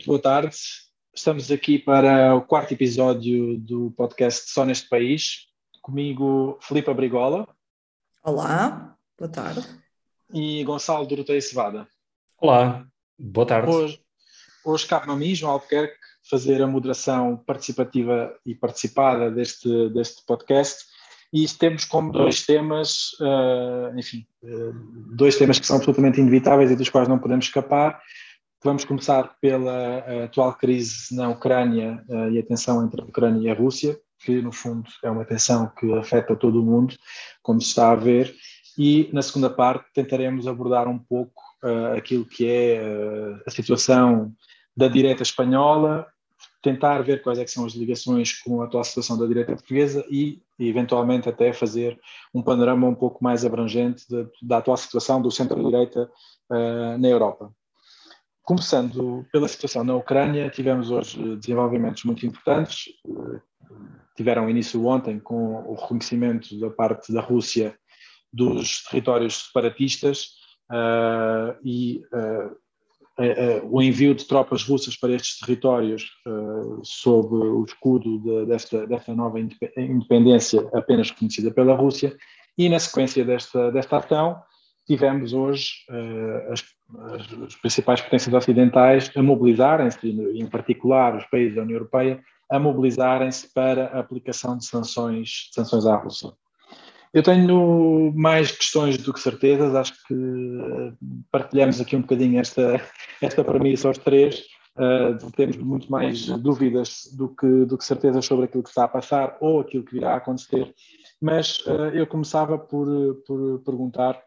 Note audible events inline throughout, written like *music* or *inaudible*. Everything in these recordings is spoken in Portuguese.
Muito boa tarde. Estamos aqui para o quarto episódio do podcast Só Neste País. Comigo, Filipe Abrigola. Olá, boa tarde. E Gonçalo Doroteia Cevada. Olá, boa tarde. Hoje, hoje cabe-me a mim, João Albuquerque, fazer a moderação participativa e participada deste, deste podcast. E temos como dois temas, uh, enfim, uh, dois temas que são absolutamente inevitáveis e dos quais não podemos escapar Vamos começar pela eh, atual crise na Ucrânia uh, e a tensão entre a Ucrânia e a Rússia, que no fundo é uma tensão que afeta todo o mundo, como se está a ver, e na segunda parte tentaremos abordar um pouco uh, aquilo que é uh, a situação da direita espanhola, tentar ver quais é são as ligações com a atual situação da direita portuguesa e, eventualmente, até fazer um panorama um pouco mais abrangente de, da atual situação do centro-direita na Europa. Começando pela situação na Ucrânia, tivemos hoje desenvolvimentos muito importantes. Tiveram início ontem com o reconhecimento da parte da Rússia dos territórios separatistas uh, e uh, uh, o envio de tropas russas para estes territórios sob o escudo de, desta, desta nova independência apenas reconhecida pela Rússia. E na sequência desta, desta ação, tivemos hoje uh, as, as, principais potências ocidentais a mobilizarem-se, em particular os países da União Europeia, a mobilizarem-se para a aplicação de sanções, de sanções à Rússia. Eu tenho mais questões do que certezas, acho que eh, partilhamos aqui um bocadinho esta, esta premissa aos três, uh, temos muito mais dúvidas do que, do que certezas sobre aquilo que está a passar ou aquilo que virá a acontecer, mas uh, eu começava por, por perguntar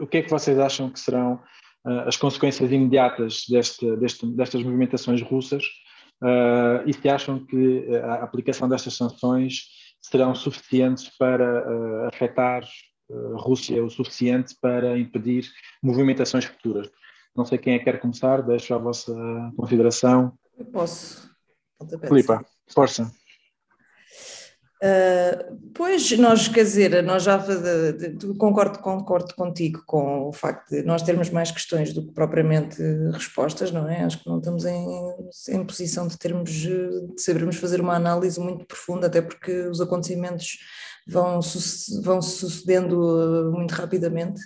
o que é que vocês acham que serão uh, as consequências imediatas deste, deste, destas movimentações russas uh, e se acham que a aplicação destas sanções serão suficientes para afetar a Rússia o suficiente para impedir movimentações futuras? Não sei quem é que quer começar, deixo a vossa consideração. Eu posso. Filipa, força. Uh, pois, nós, quer dizer, nós já concordo, concordo contigo com o facto de nós termos mais questões do que propriamente respostas, não é? Acho que não estamos em, em posição de termos, de sabermos fazer uma análise muito profunda, até porque os acontecimentos vão, vão sucedendo muito rapidamente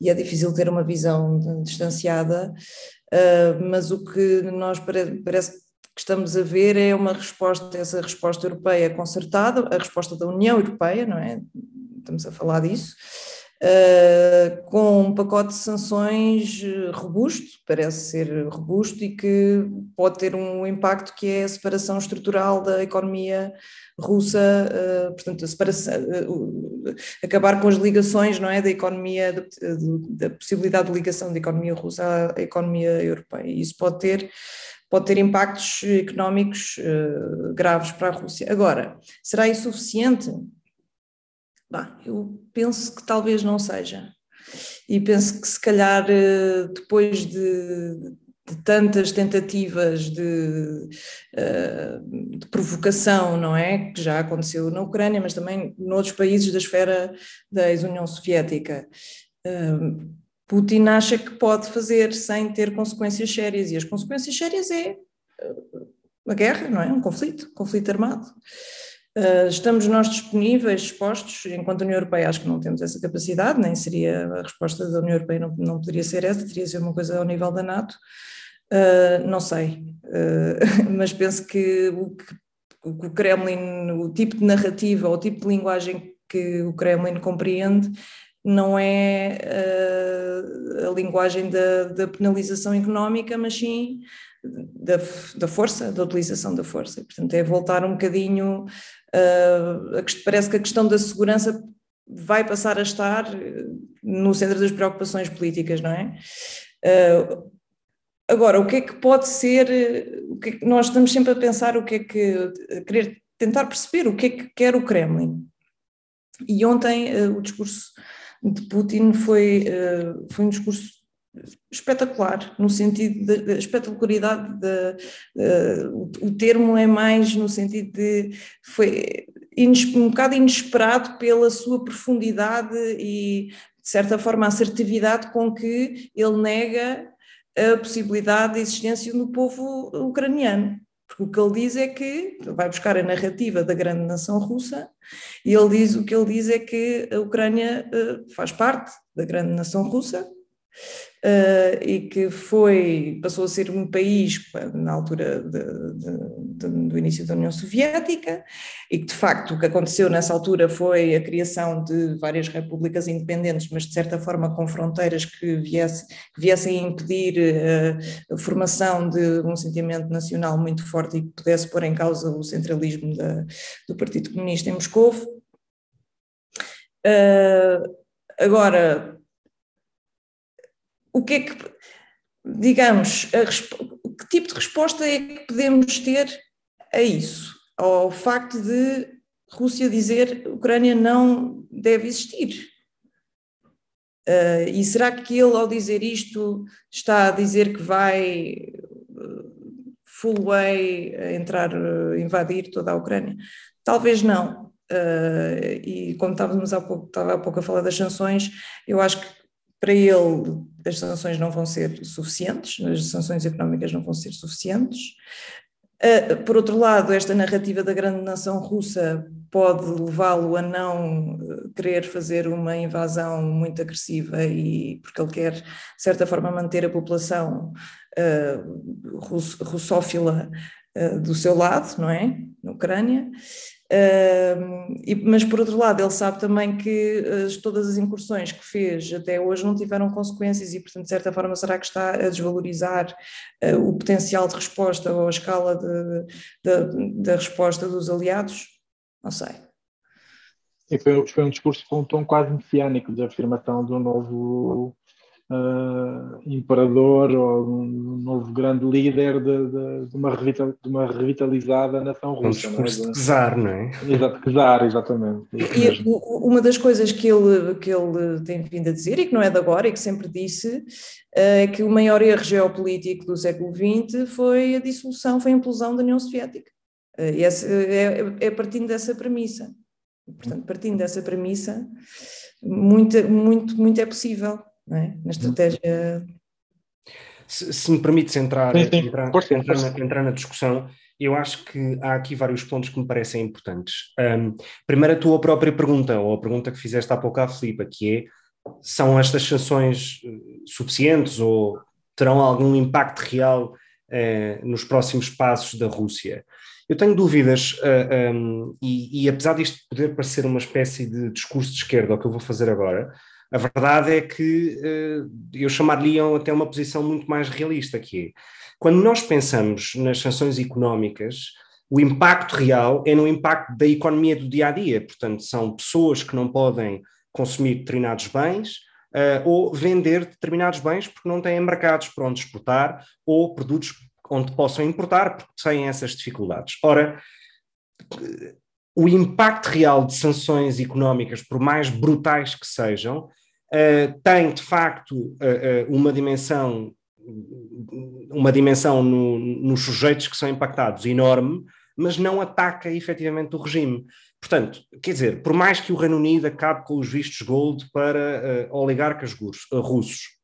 e é difícil ter uma visão distanciada, uh, mas o que nós pare, parece que estamos a ver é uma resposta, essa resposta europeia concertada, a resposta da União Europeia, não é? Estamos a falar disso, uh, com um pacote de sanções robusto, parece ser robusto e que pode ter um impacto que é a separação estrutural da economia russa, uh, portanto, a uh, acabar com as ligações, não é, da economia, da, da possibilidade de ligação da economia russa à economia europeia. Isso pode ter pode ter impactos económicos uh, graves para a Rússia. Agora, será isso suficiente? Bah, eu penso que talvez não seja. E penso que se calhar uh, depois de, de, tantas tentativas de, uh, de, provocação, não é? Que já aconteceu na Ucrânia, mas também noutros países da esfera da ex-União Soviética. Putin acha que pode fazer sem ter consequências sérias, e as consequências sérias é uma guerra, não é? Um conflito, um conflito armado. Uh, estamos nós disponíveis, expostos, enquanto União Europeia acho que não temos essa capacidade, nem seria a resposta da União Europeia, não, não poderia ser essa, teria de ser uma coisa ao nível da NATO, uh, não sei, *laughs* mas penso que o, que o Kremlin, o tipo de narrativa, o tipo de linguagem que o Kremlin compreende não é uh, a linguagem da, da, penalização económica, mas sim da, da, força, da utilização da força. Portanto, é voltar um bocadinho. Uh, a, parece que a questão da segurança vai passar a estar no centro das preocupações políticas, não é? Uh, agora, o que é que pode ser? O que, é que nós estamos sempre a pensar o que é que. querer tentar perceber o que é que quer o Kremlin. E ontem o discurso de Putin foi, eh, foi um discurso espetacular, no sentido da espetacularidade, de, uh, o, termo é mais no sentido de foi um bocado inesperado pela sua profundidade e, de certa forma, assertividade com que ele nega a possibilidade de existência no povo ucraniano. Porque o que ele diz é que vai buscar a narrativa da grande nação russa e ele diz o que ele diz é que a Ucrânia uh, faz parte da grande nação russa uh, e que foi, passou a ser um país na altura de, de, de, do início da União Soviética e que de facto o que aconteceu nessa altura foi a criação de várias repúblicas independentes, mas de certa forma com fronteiras que, viesse, que viessem a impedir uh, a formação de um sentimento nacional muito forte e que pudesse pôr em causa o centralismo da, do Partido Comunista em Moscou. Uh, agora, o que é que, digamos, que tipo de resposta é que podemos ter a isso? Ao facto de Rússia dizer que a Ucrânia não deve existir? Uh, e será que ele, ao dizer isto, está a dizer que vai uh, full way a entrar, uh, invadir toda a Ucrânia? Talvez não. e como estávamos há pouco, estava há pouco a falar das sanções, eu acho que para ele as sanções não vão ser suficientes, as sanções económicas não vão ser suficientes. Ah, por outro lado, esta narrativa da grande nação russa pode levá-lo a não ah, querer fazer uma invasão muito agressiva e porque ele quer, de certa forma, manter a população uh, russófila do seu lado, não é? Na Ucrânia. Uh, e, mas por outro lado, ele sabe também que uh, todas as incursões que fez até hoje não tiveram consequências e, portanto, de certa forma, será que está a desvalorizar uh, o potencial de resposta ou a escala da resposta dos aliados? Não sei. E foi, foi um discurso com um tom quase messiânico de afirmação de um novo uh, imperador ou um novo grande líder de, de, de, uma, revital, de uma revitalizada nação russa. Um discurso não é? de czar, não é? Exato, czar, exatamente. E uma das coisas que ele, que ele tem vindo a dizer, e que não é de agora, e que sempre disse, é que o maior erro geopolítico do século XX foi a dissolução, foi a implosão da União Soviética. Eh, e essa, é, é partindo dessa premissa. Portanto, partindo dessa premissa, muito, muito, muito é possível é? na estratégia. Se, se me permites entrar, sim, sim. Entrar, entrar, na, entrar, na, discussão, eu acho que há aqui vários pontos que me parecem importantes. Um, primeiro, a tua própria pergunta, ou a pergunta que fizeste há pouco à Filipa, que é: são estas sanções eh, suficientes ou terão algum impacto real uh, nos próximos passos da Rússia? Eu tenho dúvidas, uh, eh, um, e, e, apesar disto poder parecer uma espécie de discurso de esquerda, o que eu vou fazer agora, a verdade é que uh, eu chamaria até uma posição muito mais realista, que é, quando nós pensamos nas sanções económicas, o impacto real é no impacto da economia do dia a dia. Portanto, são pessoas que não podem consumir determinados bens uh, ou vender determinados bens porque não têm mercados para onde exportar ou produtos onde possam importar porque têm essas dificuldades. Ora, o impacto real de sanções económicas, por mais brutais que sejam, tem de facto uh, uh, uma dimensão uma dimensão no, nos sujeitos que são impactados enorme, mas não ataca efetivamente o regime. Portanto, quer dizer, por mais que o Reino Unido acabe com os vistos gold para oligarcas russos,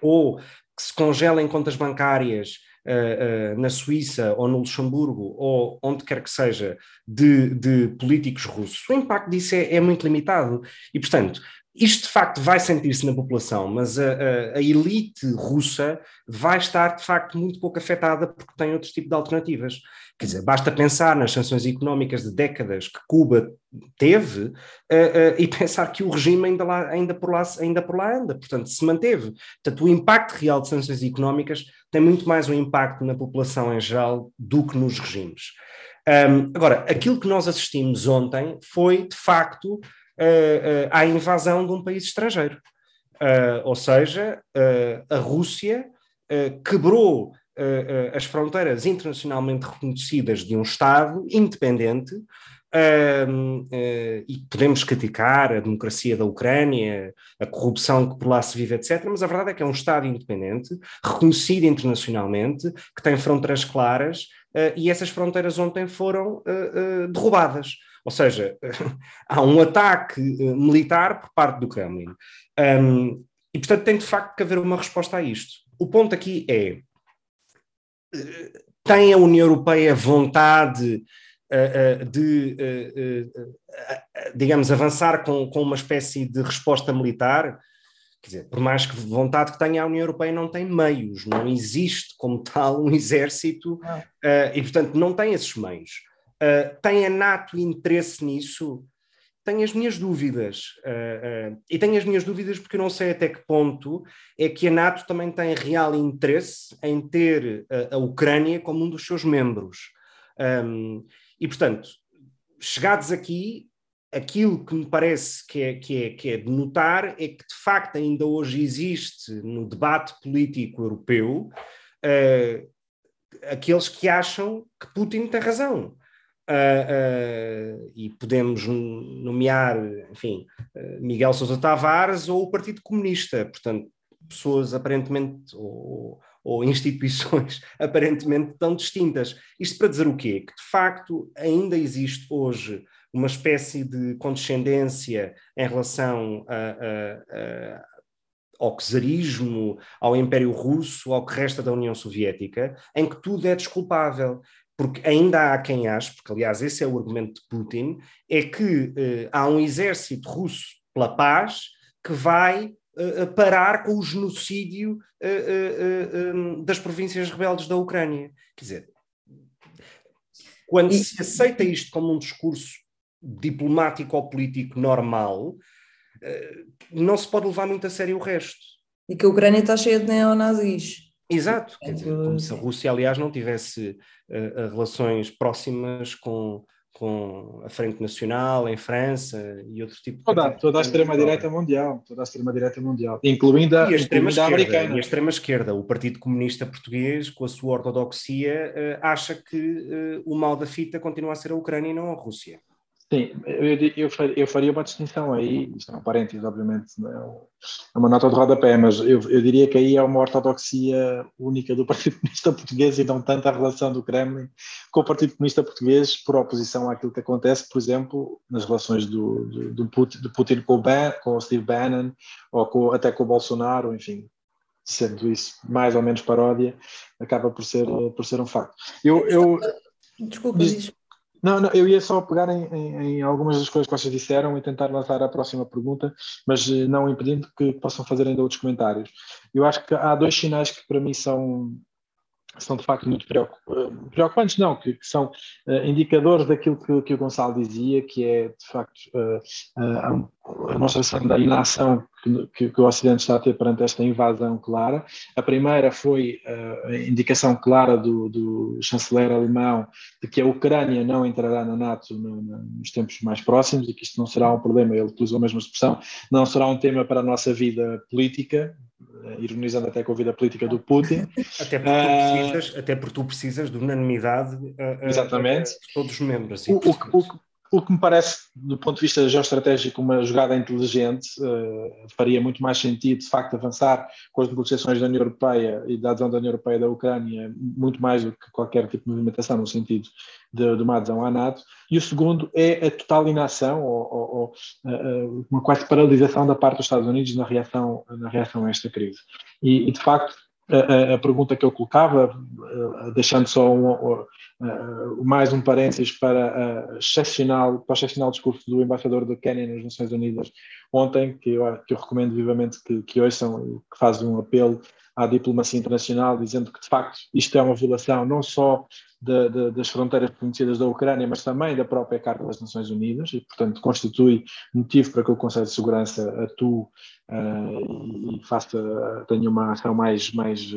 ou que se congelem contas bancárias uh, uh, na Suíça ou no Luxemburgo ou onde quer que seja de, de políticos russos, o impacto disso é, é, muito limitado. E, portanto, isto de facto vai sentir-se na população, mas a, a, a, elite russa vai estar de facto muito pouco afetada porque tem outro tipo de alternativas. Quer dizer, basta pensar nas sanções económicas de décadas que Cuba teve uh, uh, e *laughs* pensar que o regime ainda, lá, ainda, por lá, ainda por lá anda, portanto, se manteve. Portanto, o impacto real de sanções económicas tem muito mais um impacto na população em geral do que nos regimes. Um, agora, aquilo que nós assistimos ontem foi, de facto, uh, à invasão de um país estrangeiro. ou seja, a Rússia quebrou as fronteiras internacionalmente reconhecidas de um Estado independente Uh, uh, e podemos criticar a democracia da Ucrânia, a corrupção que por lá se vive, etc. Mas a verdade é que é um Estado independente, reconhecido internacionalmente, que tem fronteiras claras, uh, e essas fronteiras ontem foram derrubadas. Ou seja, *laughs* há um ataque eh, militar por parte do Kremlin. Um, e, portanto, tem de facto que haver uma resposta a isto. o ponto aqui é: tem a União Europeia vontade uh, uh, de, uh, digamos, avançar com, com uma espécie de resposta militar? Quer dizer, por mais que vontade que tenha a União Europeia, não tem meios, não existe como tal um *laughs* exército e, portanto, não tem esses meios. Tem a NATO interesse nisso? tenho as minhas dúvidas. Uh, uh, e tenho as minhas dúvidas porque eu não sei até que ponto é que a NATO também tem real interesse em ter a, Ucrânia como um dos seus membros. Um, e, portanto, chegados aqui, aquilo que me parece que é, que, é, que é de notar é que, de facto, ainda hoje existe no debate político europeu uh, aqueles que acham que Putin tem razão. Uh, e podemos nomear, enfim, uh, Miguel Sousa Tavares ou o Partido Comunista, portanto, pessoas aparentemente ou, ou, instituições *laughs* aparentemente tão distintas. Isto para dizer o quê? Que de facto ainda existe hoje uma espécie de condescendência em relação a, a, a ao czarismo, ao Império Russo, ao que resta da União Soviética, em que tudo é desculpável porque ainda há quem ache, porque aliás esse é o argumento de Putin, é que eh, há um exército russo pela paz que vai eh, parar com o genocídio eh, um, das províncias rebeldes da Ucrânia. Quer dizer, quando e... se aceita isto como um discurso diplomático ou político normal, não se pode levar muito a sério o resto. E que a Ucrânia está cheia de neonazis. Exato, dizer, como se a Rússia, aliás, não tivesse uh, relações próximas com, com a Frente Nacional em França e outro tipo toda, de. Toda a extrema-direita mundial, toda a extrema-direita mundial, incluindo a, e a extrema-esquerda. Americana. E a extrema-esquerda, o Partido Comunista Português, com a sua ortodoxia, uh, acha que o mal da fita continua a ser a Ucrânia e não a Rússia. Sim, eu, eu, eu, faria uma distinção aí, isto é um parênteses, obviamente, não é, é uma nota de rodapé, mas eu, eu diria que aí é uma ortodoxia única do *laughs* Partido Comunista Português e não tanto a relação do Kremlin com o Partido Comunista Português por oposição àquilo que acontece, por exemplo, nas relações do, do, do Putin, do Putin com, o ben, com o Steve Bannon ou com, até com o Bolsonaro, enfim, sendo isso mais ou menos paródia, acaba por ser, por ser um facto. Eu, eu, Desculpa, diz, não, não, eu ia só pegar em, em, em, algumas das coisas que vocês disseram e tentar lançar a próxima pergunta, mas eh, não impedindo que possam fazer ainda outros comentários. Eu acho que há dois sinais que para mim são, são de facto muito preocupantes, não, que, que são uh, indicadores daquilo que, que, o Gonçalo dizia, que é de facto uh, uh, a demonstração da inação que, que, o Ocidente está a ter perante esta invasão clara. A primeira foi a indicação clara do, do chanceler alemão de que a Ucrânia não entrará na NATO no, no, nos tempos mais próximos e que isto não será um problema, ele utilizou a mesma expressão, não será um tema para a nossa vida política, eh, ironizando até com a vida política do Putin. Até porque, tu, precisas, até porque tu precisas de unanimidade a, exatamente. A, todos os membros. Assim, o, o, o, o que me parece, do ponto de vista geoestratégico, uma jogada inteligente, uh, faria muito mais sentido, de facto, avançar com as negociações da União Europeia e da adesão da União Europeia da Ucrânia, muito mais do que qualquer tipo de movimentação no sentido de, de uma adesão à NATO. E o segundo é a total inação, ou, ou, ou uh, uma quase paralisação da parte dos Estados Unidos na reação, na reação a esta crise. E, e de facto, a, a, pergunta que eu colocava, deixando só um, uh, mais um parênteses para, uh, excepcional, para o excepcional discurso do embaixador do Quênia nas Nações Unidas ontem, que eu, que eu recomendo vivamente que, que ouçam, que faz um apelo à diplomacia internacional, dizendo que de facto isto é uma violação não só de, de, das fronteiras conhecidas da Ucrânia, mas também da própria Carta das Nações Unidas, e portanto constitui motivo para que o Conselho de Segurança atue uh, e faça, tenha uma ação mais, mais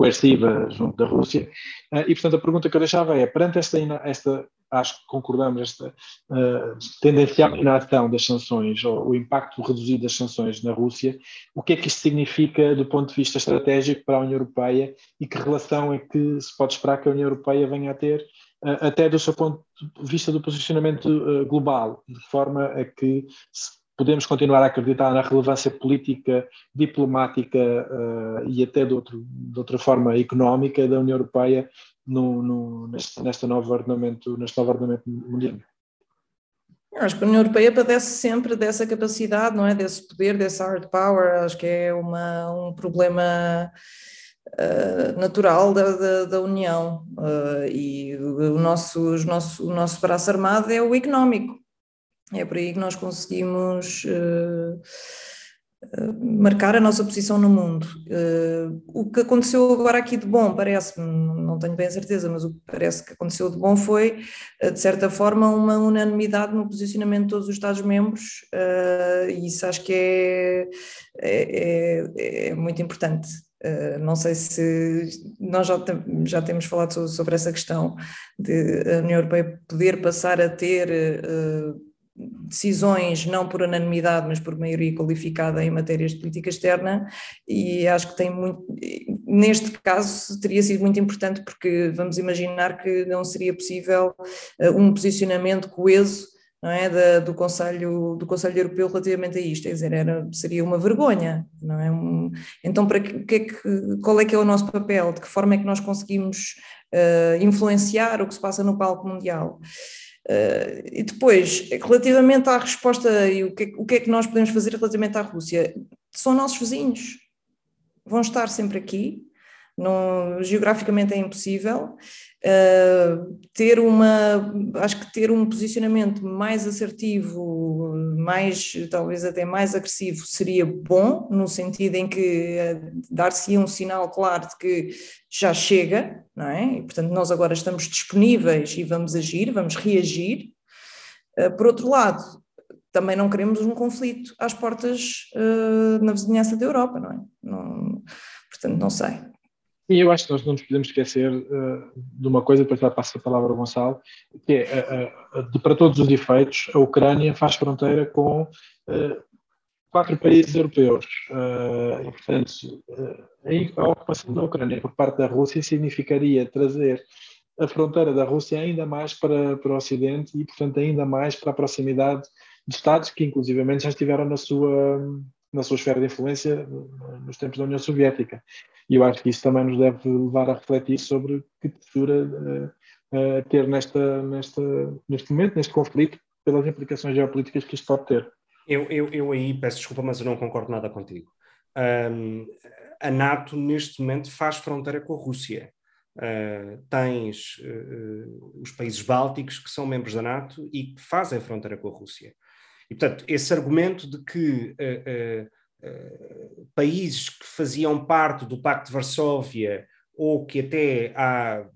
coerciva junto da Rússia. Uh, e portanto a pergunta que eu deixava é, perante esta, esta acho que concordamos, esta uh, tendencial inação das sanções, ou o impacto reduzido das sanções na Rússia, o que é que isto significa do ponto de vista estratégico para a União Europeia e que relação é que se pode esperar que a União Europeia venha a ter, uh, até do seu ponto de vista do posicionamento global, de forma a que podemos continuar a acreditar na relevância política, diplomática e até de, outro, de outra forma económica da União Europeia no, no, neste, nesta nova ordenamento, neste novo ordenamento mundial. Acho que a União Europeia padece sempre dessa capacidade, não é? Desse poder, dessa hard power. Acho que é uma, um problema natural da, da, da União e o nosso, nosso, o nosso braço armado é o económico. É por aí que nós conseguimos marcar a nossa posição no mundo. Uh, o que aconteceu agora aqui de bom, parece-me, não tenho bem a certeza, mas o que parece que aconteceu de bom foi, uh, de certa forma, uma unanimidade no posicionamento de todos os Estados-membros, uh, e isso acho que é, é, é, é muito importante. não sei se nós já, já temos falado sobre, sobre essa questão de a União Europeia poder passar a ter decisões não por unanimidade, mas por maioria qualificada em matérias de política externa, e acho que tem muito, neste caso teria sido muito importante porque vamos imaginar que não seria possível uh, um posicionamento coeso não é, da, do Conselho do Conselho Europeu relativamente a isto, quer dizer, era, seria uma vergonha, não é? Um, então, para que, que, é que, qual é que é o nosso papel? De que forma é que nós conseguimos uh, influenciar o que se passa no palco mundial? Uh, e depois, relativamente à resposta e o que, o que é que nós podemos fazer relativamente à Rússia, são nossos vizinhos, vão estar sempre aqui, não, geograficamente é impossível. Uh, ter uma, acho que ter um posicionamento mais assertivo, mais, talvez até mais agressivo, seria bom, no sentido em que uh, dar-se um sinal claro de que já chega, não é? E, portanto, nós agora estamos disponíveis e vamos agir, vamos reagir. Uh, por outro lado, também não queremos um conflito às portas na vizinhança da Europa, não é? Não, portanto, não sei. E eu acho que nós não nos podemos esquecer uh, de uma coisa, depois já passo a palavra ao Gonçalo, que é, uh, de, para todos os efeitos, a Ucrânia faz fronteira com quatro países europeus. e, portanto, a ocupação da Ucrânia por parte da Rússia significaria trazer a fronteira da Rússia ainda mais para, para o Ocidente e, portanto, ainda mais para a proximidade de Estados que, inclusivamente, já estiveram na sua, na sua esfera de influência nos tempos da União Soviética. E eu acho que isso também nos deve levar a refletir sobre que postura uh, uh, ter nesta, nesta, neste momento, neste conflito, pelas implicações geopolíticas que isto pode ter. Eu, eu, eu aí peço desculpa, mas eu não concordo nada contigo. Um, a NATO, neste momento, faz fronteira com a Rússia. Uh, tens uh, os países bálticos que são membros da NATO e que fazem fronteira com a Rússia. E, portanto, esse argumento de que uh, países que faziam parte do Pacto de Varsóvia ou que até há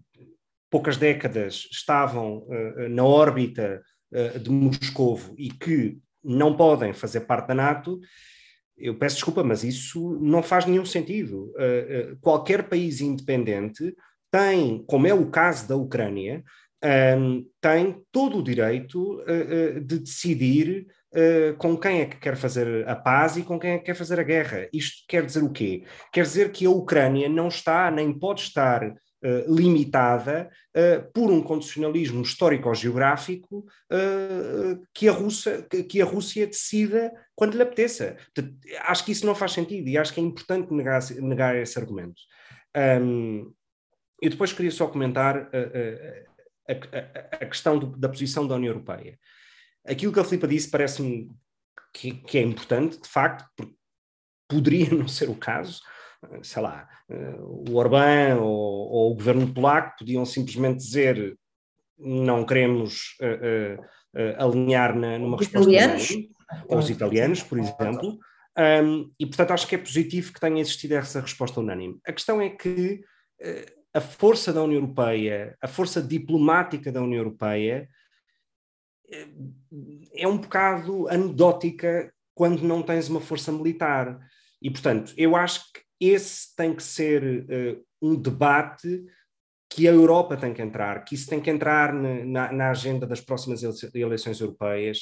poucas décadas estavam uh, na órbita uh, de Moscovo e que não podem fazer parte da NATO, eu peço desculpa, mas isso não faz nenhum sentido. Qualquer país independente tem, como é o caso da Ucrânia, tem todo o direito de decidir uh, com quem é que quer fazer a paz e com quem é que quer fazer a guerra. Isto quer dizer o quê? Quer dizer que a Ucrânia não está, nem pode estar uh, limitada uh, por um condicionalismo histórico-geográfico que, a Rússia, que a Rússia decida quando lhe apeteça. Acho que isso não faz sentido e acho que é importante negar, negar esse argumento. Um, eu depois queria só comentar a, a, a questão do, da posição da União Europeia. Aquilo que a Filipa disse parece-me que, que, é importante, de facto, porque poderia *laughs* não ser o caso. Sei lá, eh, o Orbán ou, ou o governo polaco podiam simplesmente dizer não queremos uh, uh, alinhar na, numa os resposta italianos? aos italianos, por exemplo. Um, e, portanto, acho que é positivo que tenha existido essa resposta unânime. A questão é que uh, a força da União Europeia, a força diplomática da União Europeia, é, é um bocado anedótica quando não tens uma força militar. E, portanto, eu acho que esse tem que ser uh, um debate que a Europa tem que entrar, que isso tem que entrar na, na agenda das próximas eleições europeias,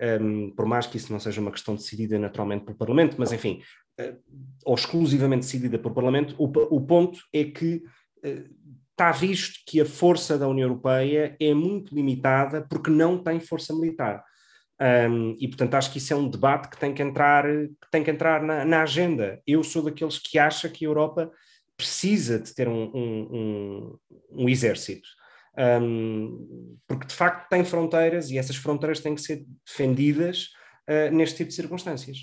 um, ehm, por mais que isso não seja uma questão decidida naturalmente pelo Parlamento, mas enfim, uh, ou exclusivamente decidida pelo Parlamento, o, o ponto é que uh, está visto que a força da União Europeia é muito limitada porque não tem força militar. Um, e portanto acho que isso é um debate que tem que entrar, que tem que entrar na, na agenda. Eu sou daqueles que acha que a Europa precisa de ter um, um, um, exército. Porque de facto tem fronteiras e essas fronteiras têm que ser defendidas uh, neste tipo de circunstâncias.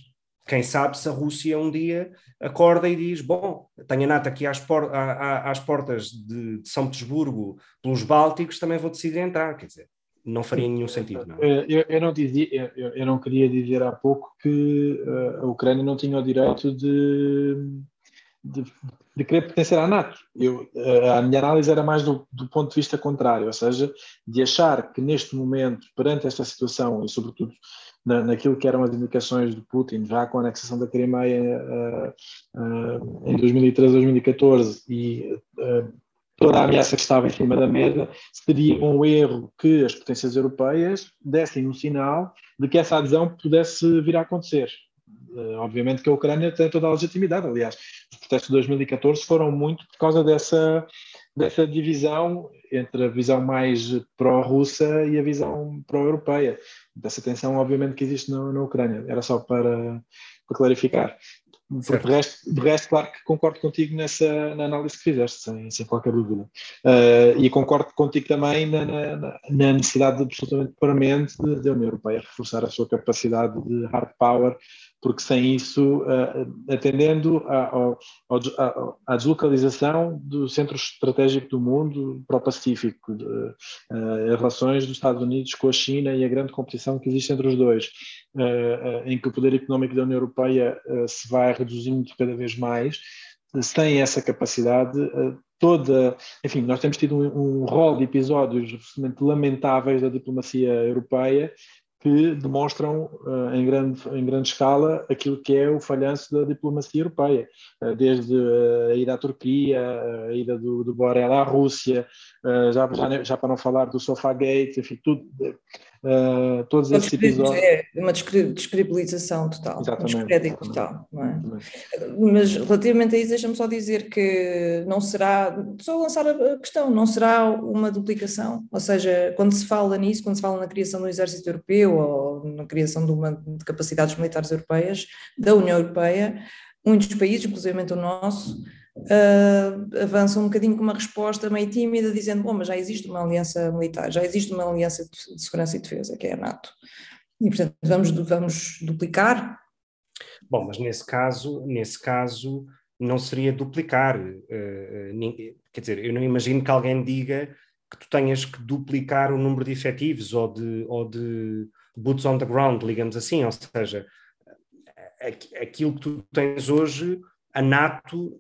Quem sabe se a Rússia um dia acorda e diz: Bom, tenho a NATO aqui às, por, às portas de, de, São Petersburgo, pelos Bálticos, também vou decidir entrar. Quer dizer, não faria nenhum sentido. Não é? eu, eu, não dizia, eu, eu, não queria dizer há pouco que uh, a Ucrânia não tinha o direito de, de, de querer pertencer à NATO. Eu, a minha análise era mais do, do, ponto de vista contrário, ou seja, de achar que neste momento, perante esta situação e sobretudo na, naquilo que eram as indicações de Putin, já com a anexação da Crimeia uh, em 2013, 2014 e uh, toda a ameaça que estava em cima da mesa, seria um erro que as potências europeias dessem um sinal de que essa adesão pudesse vir a acontecer. Obviamente que a Ucrânia tem toda a legitimidade, aliás, os protestos de 2014 foram muito por causa dessa, dessa divisão entre a visão mais pró-russa e a visão pró-europeia. Dessa tensão, obviamente, que existe na, na Ucrânia. Era só para, para clarificar. De resto, de resto, claro que concordo contigo nessa na análise que fizeste, sem, sem qualquer dúvida. Uh, e concordo contigo também na, na, na necessidade absolutamente permanente da União Europeia reforçar a sua capacidade de hard power porque sem isso, uh, atendendo à, deslocalização do centro estratégico do mundo para o Pacífico, de, uh, as relações dos Estados Unidos com a China e a grande competição que existe entre os dois, uh, em que o poder económico da União Europeia se vai reduzindo cada vez mais, sem essa capacidade, toda, enfim, nós temos tido um, um rol de episódios absolutamente lamentáveis da diplomacia europeia que demonstram uh, em, grande, em grande escala aquilo que é o falhanço da diplomacia europeia, uh, desde uh, a ida à Turquia, a ida do, do Borrell à Rússia, já, já, já, para não falar do Sofagate, enfim, tudo, uh, todos esses episódios. É uma descredibilização total, exatamente, um descrédito total. É? Mas relativamente a isso, deixa-me só dizer que não será, só lançar a questão, não será uma duplicação, ou seja, quando se fala nisso, quando se fala na criação do exército europeu ou na criação de, uma, de capacidades militares europeias, da União Europeia, muitos países, inclusive o nosso, uh, um bocadinho com uma resposta meio tímida, dizendo: bom, mas já existe uma aliança militar, já existe uma aliança de segurança e defesa, que é a NATO. E, portanto, vamos, vamos duplicar? Bom, mas nesse caso, nesse caso não seria duplicar. Uh, quer dizer, eu não imagino que alguém diga que tu tenhas que duplicar o número de efetivos ou de, ou de boots on the ground, digamos assim, ou seja, aquilo que tu tens hoje, a NATO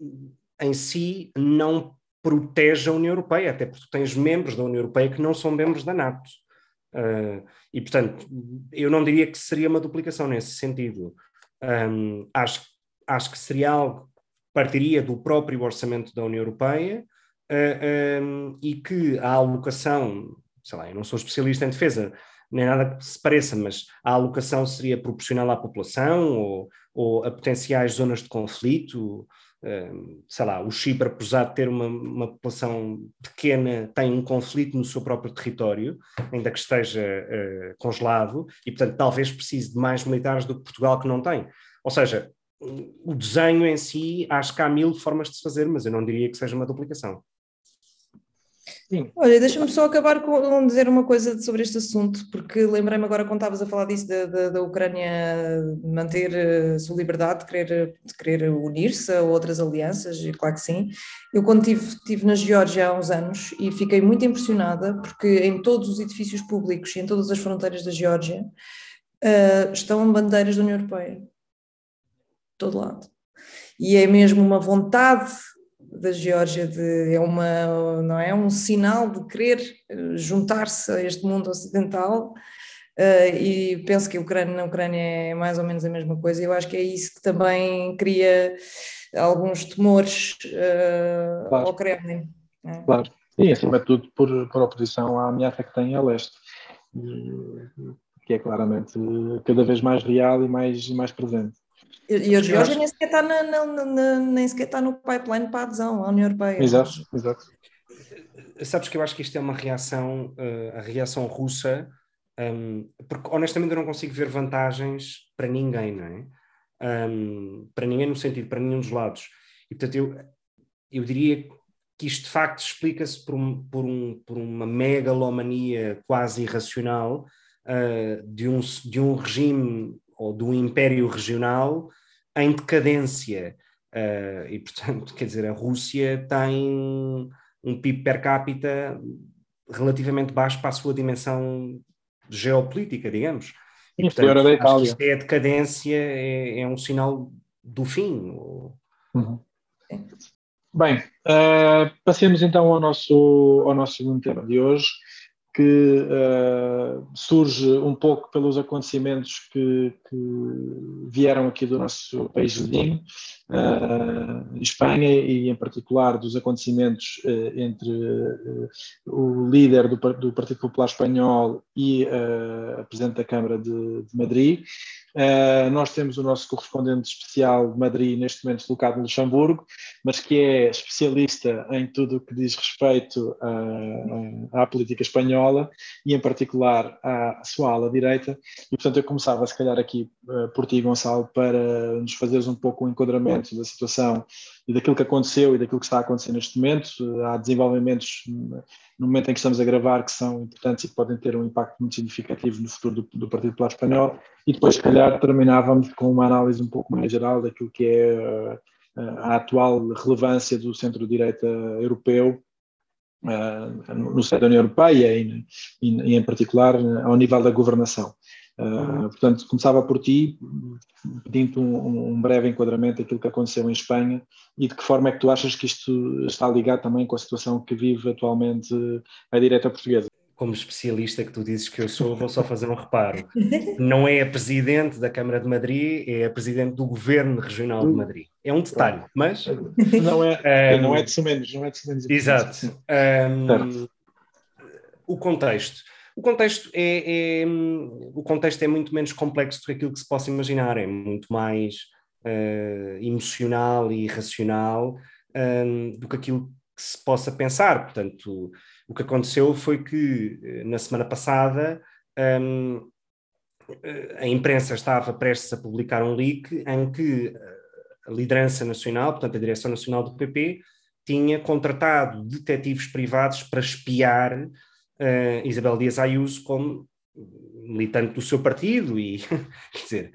em si não protege a União Europeia, até porque tens membros da União Europeia que não são membros da NATO. Uh, e, portanto, eu não diria que seria uma duplicação nesse sentido. Um, acho, acho que seria algo que partiria do próprio orçamento da União Europeia uh, ah, um, e que a alocação, sei lá, eu não sou especialista em defesa, nem nada que se pareça, mas a alocação seria proporcional à população ou, ou a potenciais zonas de conflito sei lá, o Chipre, apesar de ter uma, uma, população pequena, tem um conflito no seu próprio território, ainda que esteja uh, congelado, e portanto talvez precise de mais militares do que Portugal que não tem. Ou seja, o desenho em si, acho que há mil formas de se fazer, mas eu não diria que seja uma duplicação. Sim. Olha, deixa-me só acabar com dizer uma coisa sobre este assunto, porque lembrei-me agora quando estavas a falar disso da, da, da Ucrânia manter a eh, sua liberdade de querer, querer unir-se a outras alianças, e claro que sim. Eu quando estive, estive na Geórgia há uns anos e fiquei muito impressionada porque em todos os edifícios públicos e em todas as fronteiras da Geórgia uh, estão bandeiras da União Europeia. Todo lado. E é mesmo uma vontade da Geórgia de, é uma não é um sinal de querer eh, juntar-se a este mundo ocidental uh, e penso que a Ucrânia na Ucrânia é mais ou menos a mesma coisa. Eu acho que é isso que também cria alguns temores uh, claro. ao Kremlin. É. Claro, e acima de tudo por, por oposição à ameaça que tem a leste, que é claramente cada vez mais real e mais, mais presente. E a Geórgia nem sequer está na, na, na, nem sequer está no pipeline para a adesão à União Europeia. Exato, exato. Sabes que eu acho que isto é uma reação, uh, a reação russa, um, porque honestamente eu não consigo ver vantagens para ninguém, não é? Um, para ninguém no sentido, para nenhum dos lados. E portanto eu, eu diria que isto de facto explica-se por, um, por, um, por uma megalomania quase irracional uh, de, um, de um regime ou do império regional em decadência. Uh, e, portanto, *laughs* quer dizer, a Rússia tem um PIB per capita relativamente baixo para a sua dimensão geopolítica, digamos. E, portanto, da Itália. Isto é a decadência, é, é, um sinal do fim. Uhum. Bem, uh, passemos então ao nosso, ao nosso segundo tema de hoje, que uh, surge um pouco pelos acontecimentos que, que, vieram aqui do nosso país vizinho, uh, Espanha, e em particular dos acontecimentos uh, entre o líder do, do, Partido Popular Espanhol e a Presidente da Câmara de, de Madrid. nós temos o nosso correspondente especial de Madrid, neste momento deslocado no Luxemburgo, mas que é especialista em tudo o que diz respeito à, à política espanhola e, em particular, à sua ala direita. E, portanto, eu começava, se calhar, aqui uh, por ti, Gonçalo, para nos fazeres um pouco o um enquadramento da situação e daquilo que aconteceu e daquilo que está a acontecer neste momento. Uh, há desenvolvimentos no momento em que estamos a gravar que são importantes e podem ter um impacto muito significativo no futuro do, do Partido Popular Espanhol. E depois, se calhar, terminávamos com uma análise um pouco mais geral daquilo que é. Uh, a atual relevância do centro-direita europeu uh, no seio da União Europeia e, e, em particular ao nível da governação. Uh, portanto, começava por ti, pedindo um, um, breve enquadramento daquilo que aconteceu em Espanha e de que forma é que tu achas que isto está ligado também com a situação que vive atualmente a direita portuguesa como especialista que tu dizes que eu sou, vou só fazer um reparo. Não é a presidente da Câmara de Madrid, é a presidente do Governo Regional de Madrid. É um detalhe, mas. Não é, um, não é de sumenos, não é de sumenos. Exato. Um, o contexto. O contexto é, é, o contexto é muito menos complexo do que aquilo que se possa imaginar, é muito mais uh, emocional e racional um, do que aquilo que se possa pensar. Portanto, o que aconteceu foi que, eh, na semana passada, um, eh, a imprensa estava prestes a publicar um leak em que a liderança nacional, portanto, a direção nacional do PP, tinha contratado detetives privados para espiar uh, Isabel Dias Ayuso como militante do seu partido e, *laughs* quer dizer,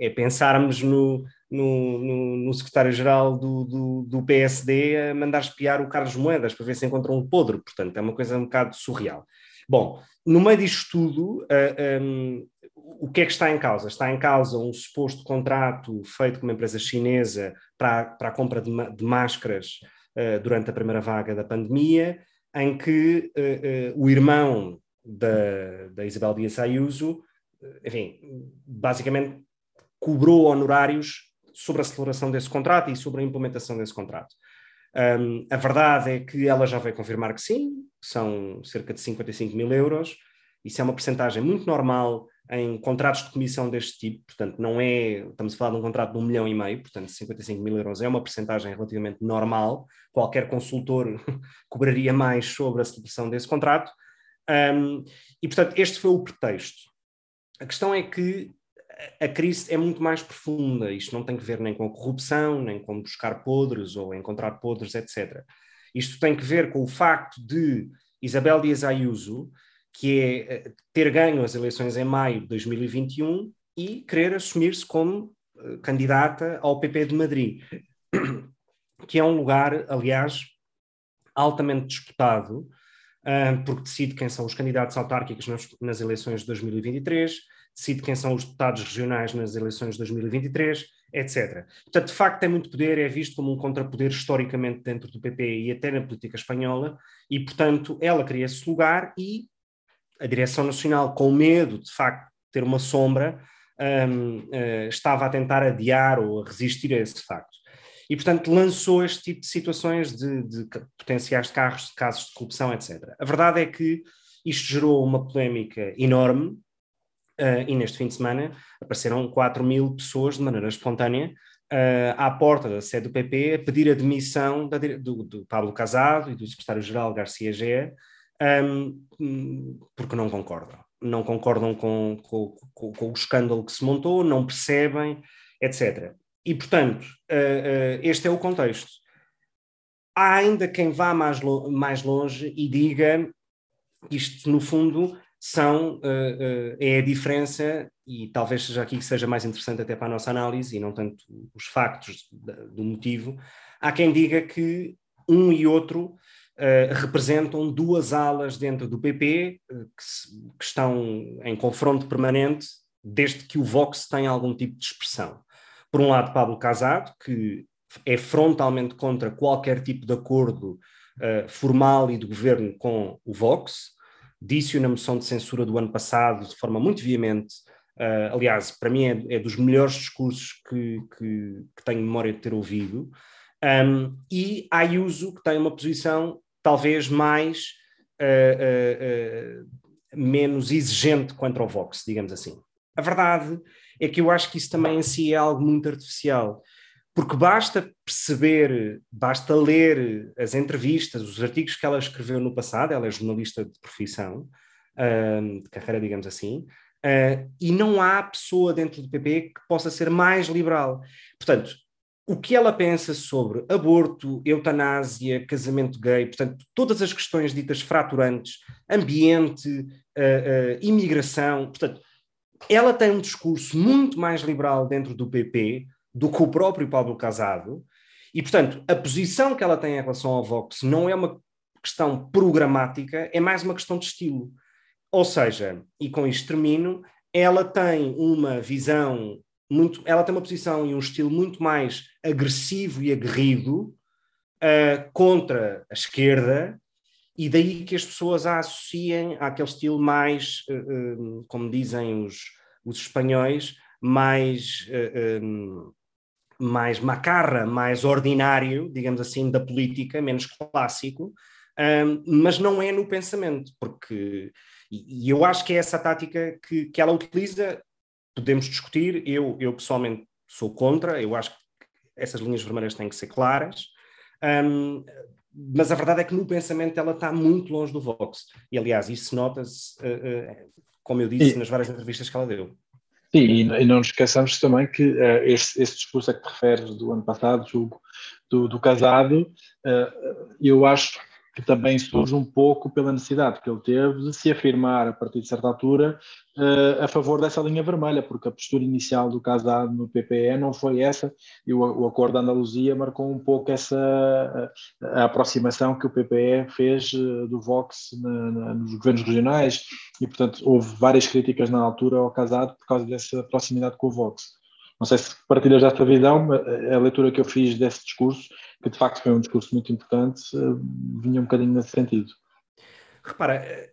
é pensarmos no, no, no, no secretário-geral do, do, do, PSD a mandar espiar o Carlos Moedas para ver se encontra um podre, portanto é uma coisa um bocado surreal. Bom, no meio disto tudo, uh, ah, um, o que é que está em causa? Está em causa um suposto contrato feito com uma empresa chinesa para, para a compra de, de máscaras uh, durante a primeira vaga da pandemia, em que uh, o irmão da, da Isabel Dias Ayuso, enfim, basicamente cobrou honorários sobre a celebração desse contrato e sobre a implementação desse contrato. Um, a verdade é que ela já veio confirmar que sim, são cerca de 55 mil euros. Isso é uma percentagem muito normal em contratos de comissão deste tipo, portanto, não é, estamos a falar de um contrato de um milhão e meio, portanto, 55 mil euros é uma percentagem relativamente normal, qualquer consultor *laughs* cobraria mais sobre a celebração desse contrato, um, e, portanto, este foi o pretexto. A questão é que a crise é muito mais profunda. Isto não tem que ver nem com a corrupção, nem com buscar podres ou encontrar podres, etc. Isto tem que ver com o facto de Isabel Dias Ayuso, que é eh, ter ganho as eleições em maio de 2021 e querer assumir-se como uh, candidata ao PP de Madrid, *clears throat* que é um lugar, aliás, altamente disputado, uh, porque decide quem são os candidatos autárquicos nas eleições de 2023, decide quem são os deputados regionais nas eleições de 2023, etc. Portanto, de facto, tem muito poder, é visto como um contrapoder historicamente dentro do PP e até na política espanhola, e, portanto, ela cria esse lugar e a direção nacional, com medo de facto de ter uma sombra, um, uh, eh, estava a tentar adiar ou a resistir a esse facto. E, portanto, lançou este tipo de situações de, de potenciais carros, casos de corrupção, etc. A verdade é que isto gerou uma polémica enorme, Uh, e neste fim de semana apareceram 4 mil pessoas de maneira espontânea uh, à porta da sede do PP a pedir a demissão da, do, do, Pablo Casado e do secretário-geral Garcia Gé, um, porque não concordam. Não concordam com, com, com, com, o escândalo que se montou, não percebem, etc. E, portanto, uh, este é o contexto. Há ainda quem vá mais, lo mais longe e diga isto, no fundo, são, uh, uh, é a diferença, e talvez seja aqui que seja mais interessante até para a nossa análise, e não tanto os factos do motivo, há quem diga que um e outro uh, representam duas alas dentro do PP que, se, que, estão em confronto permanente desde que o Vox tem algum tipo de expressão. Por um lado, Pablo Casado, que é frontalmente contra qualquer tipo de acordo formal e de governo com o Vox, disse-o na moção de censura do ano passado de forma muito veemente. Uh, aliás, para mim é, é dos melhores discursos que, que, que, tenho memória de ter ouvido. Um, e Ayuso, que tem uma posição talvez mais uh, uh, menos exigente quanto ao Vox, digamos assim. A verdade é que eu acho que isso também em si é algo muito artificial porque basta perceber, basta ler as entrevistas, os artigos que ela escreveu no passado, ela é jornalista de profissão, de carreira, digamos assim, uh, e não há pessoa dentro do PP que possa ser mais liberal. Portanto, o que ela pensa sobre aborto, eutanásia, casamento gay, portanto, todas as questões ditas fraturantes, ambiente, uh, uh, imigração, portanto, ela tem um discurso muito mais liberal dentro do PP do que o próprio Pablo Casado, e, portanto, a posição que ela tem em relação ao Vox não é uma questão programática, é mais uma questão de estilo. Ou seja, e com isto termino, ela tem uma visão muito, ela tem uma posição e um estilo muito mais agressivo e aguerrido uh, contra a esquerda, e daí que as pessoas a associem àquele estilo mais, uh, uh, como dizem os, os espanhóis, mais mais macarra, mais ordinário, digamos assim, da política, menos clássico, um, mas não é no pensamento, porque. E, e, eu acho que é essa tática que, que ela utiliza, podemos discutir, eu, eu pessoalmente sou contra, eu acho que essas linhas vermelhas têm que ser claras, um, mas a verdade é que no pensamento ela está muito longe do Vox. E aliás, isso nota-se, uh, uh, como eu disse, e... nas várias entrevistas que ela deu. Sim, e, e não nos esqueçamos também que uh, esse, esse, discurso a que te referes do ano passado, julgo, do, do casado, eu acho que também surge um pouco pela necessidade que ele teve de se afirmar a partir de certa altura uh, a favor dessa linha vermelha, porque a postura inicial do Casado no PPE não foi essa, e o, acordo da Andaluzia marcou um pouco essa a, aproximação que o PPE fez uh, do Vox na, na, nos governos regionais, e portanto houve várias críticas na altura ao Casado por causa dessa proximidade com o Vox. Não sei se partilhas desta visão, a leitura que eu fiz desse discurso, que de facto foi um discurso muito importante, eh, vinha um bocadinho nesse sentido. Repara, eh,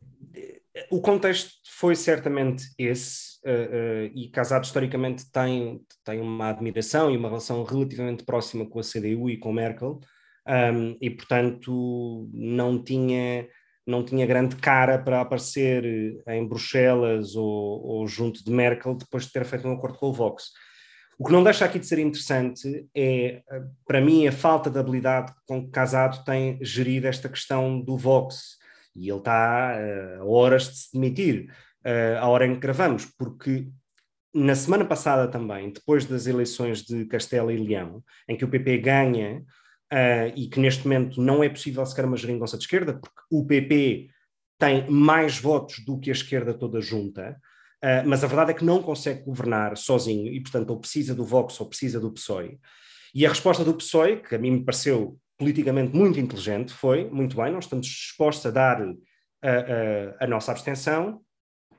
o contexto foi certamente esse, uh, uh, e Casado historicamente tem, tem uma admiração e uma relação relativamente próxima com a CDU e com Merkel, um, e portanto não tinha, não tinha grande cara para aparecer em Bruxelas ou, ou junto de Merkel depois de ter feito um acordo com o Vox. O que não deixa aqui de ser interessante é, para mim, a falta de habilidade com que Casado tem gerido esta questão do Vox. E ele está uh, a horas de se demitir, uh, à hora em que gravamos, porque na semana passada também, depois das eleições de Castela e Leão, em que o PP ganha e que neste momento não é possível sequer uma geringonça de esquerda, porque o PP tem mais votos do que a esquerda toda junta, Uh, mas a verdade é que não consegue governar sozinho e, portanto, ou precisa do Vox ou precisa do PSOE. E a resposta do PSOE, que a mim me pareceu politicamente muito inteligente, foi: muito bem, nós estamos dispostos a dar a, a, a nossa abstenção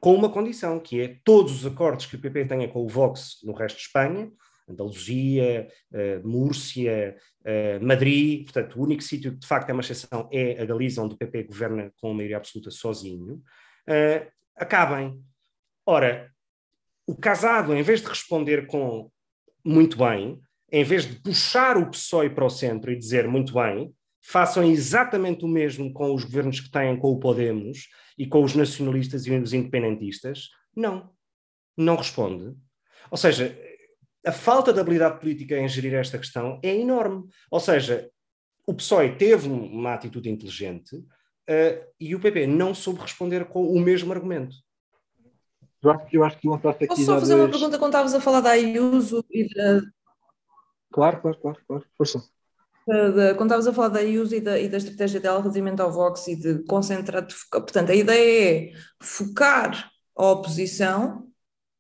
com uma condição, que é todos os acordos que o PP tenha com o Vox no resto de Espanha, Andaluzia, uh, Múrcia, uh, Madrid, portanto, o único sítio que de facto é uma exceção é a Galiza, onde o PP governa com a maioria absoluta sozinho, uh, acabem. Ora, o casado, em vez de responder com muito bem, em vez de puxar o PSOE para o centro e dizer muito bem, façam exatamente o mesmo com os governos que têm com o Podemos e com os nacionalistas e os independentistas, não. Não responde. Ou seja, a falta de habilidade política em gerir esta questão é enorme. Ou seja, o PSOE teve uma atitude inteligente uh, e o PP não soube responder com o mesmo argumento. Eu acho, eu acho que lançaste aqui. Posso só fazer dois... uma pergunta quando estavas a falar da Ayuso e da. Claro, claro, claro, claro. Força. Quando estavas a falar da use e da, e da estratégia de relativamente ao Vox e de concentrar, de focar, portanto, a ideia é focar a oposição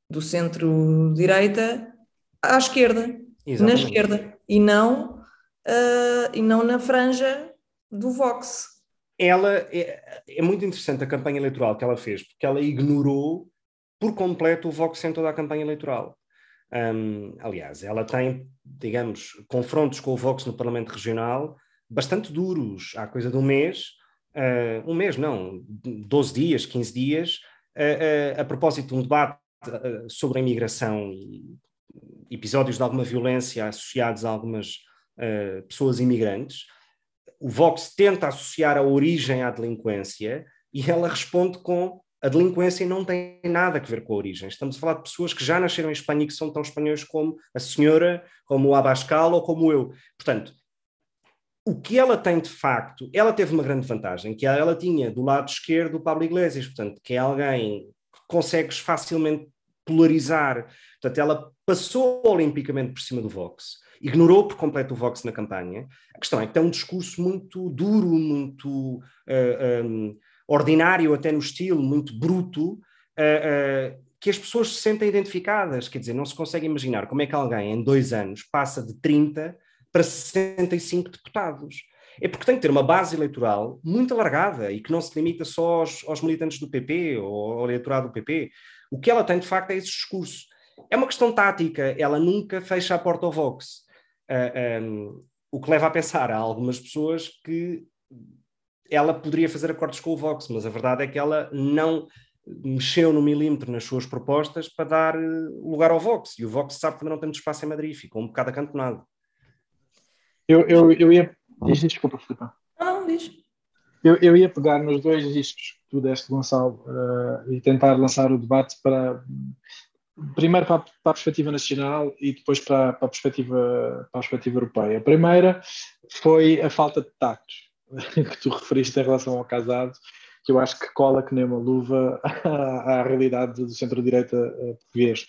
do centro-direita à esquerda, Exatamente. na esquerda, e não, uh, e não na franja do Vox. Ela é, é muito interessante a campanha eleitoral que ela fez, porque ela ignorou por completo o Vox em toda a campanha eleitoral. Um, aliás, ela tem, digamos, confrontos com o Vox no Parlamento Regional bastante duros. Há coisa de um mês, uh, um mês não, 12 dias, 15 dias, uh, uh, a propósito de um debate sobre a imigração e episódios de alguma violência associados a algumas pessoas imigrantes. O Vox tenta associar a origem à delinquência e ela responde com a delinquência não tem nada a ver com a origem. Estamos a falar de pessoas que já nasceram em Espanha e que são tão espanhóis como a senhora, como o Abascal ou como eu. Portanto, o que ela tem de facto, ela teve uma grande vantagem, que ela tinha do lado esquerdo o Pablo Iglesias, portanto, que é alguém que consegues facilmente polarizar. Portanto, ela passou olimpicamente por cima do Vox, ignorou por completo o Vox na campanha. A questão é que tem um discurso muito duro, muito. Uh, eh, um, ehm, ordinário, até no estilo, muito bruto, uh, uh, que as pessoas se sentem identificadas. Quer dizer, não se consegue imaginar como é que alguém em dois anos passa de 30 para 65 deputados. É porque tem que ter uma base eleitoral muito alargada e que não se limita só aos, aos militantes do PP ou ao eleitorado do PP. O que ela tem, de facto, é esse discurso. É uma questão tática, ela nunca fecha a porta ao Vox. Uh, ah, um, o que leva a pensar a algumas pessoas que ela poderia fazer acordos com o Vox, mas a verdade é que ela não mexeu no milímetro nas suas propostas para dar eh, lugar ao Vox. E o Vox sabe que não tem muito espaço em Madrid, ficou um bocado acantonado. Eu, eu, eu ia. Diz, desculpa, Filipe. Não, diz. Eu, eu ia pegar nos dois discos que tu deste, Gonçalo, uh, e tentar lançar o debate para. Primeiro para a, para a perspectiva nacional e depois para, para, a perspectiva, para a perspectiva europeia. A primeira foi a falta de tacto *laughs* que tu referiste em relação ao casado, que eu acho que cola que nem uma luva à, à realidade do centro-direita eh, português.